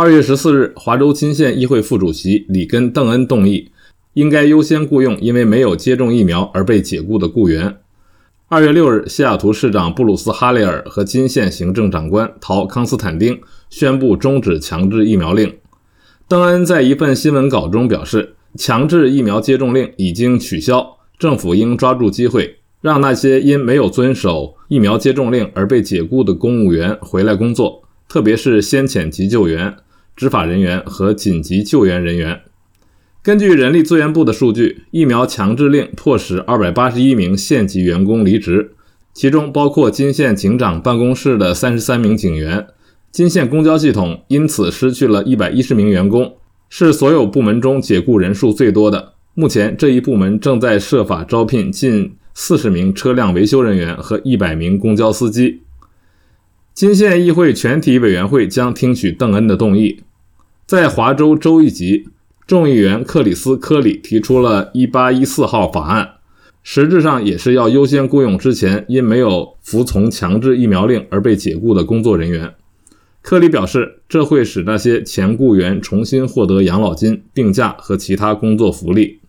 二月十四日，华州金县议会副主席里根·邓恩动议，应该优先雇用因为没有接种疫苗而被解雇的雇员。二月六日，西雅图市长布鲁斯·哈雷尔和金县行政长官陶·康斯坦丁宣布终止强制疫苗令。邓恩在一份新闻稿中表示，强制疫苗接种令已经取消，政府应抓住机会，让那些因没有遵守疫苗接种令而被解雇的公务员回来工作，特别是先遣急救员。执法人员和紧急救援人员。根据人力资源部的数据，疫苗强制令迫使281名县级员工离职，其中包括金县警长办公室的33名警员。金县公交系统因此失去了一百一十名员工，是所有部门中解雇人数最多的。目前，这一部门正在设法招聘近四十名车辆维修人员和一百名公交司机。金县议会全体委员会将听取邓恩的动议。在华州州一级，众议员克里斯·科里提出了一八一四号法案，实质上也是要优先雇佣之前因没有服从强制疫苗令而被解雇的工作人员。科里表示，这会使那些前雇员重新获得养老金、病假和其他工作福利。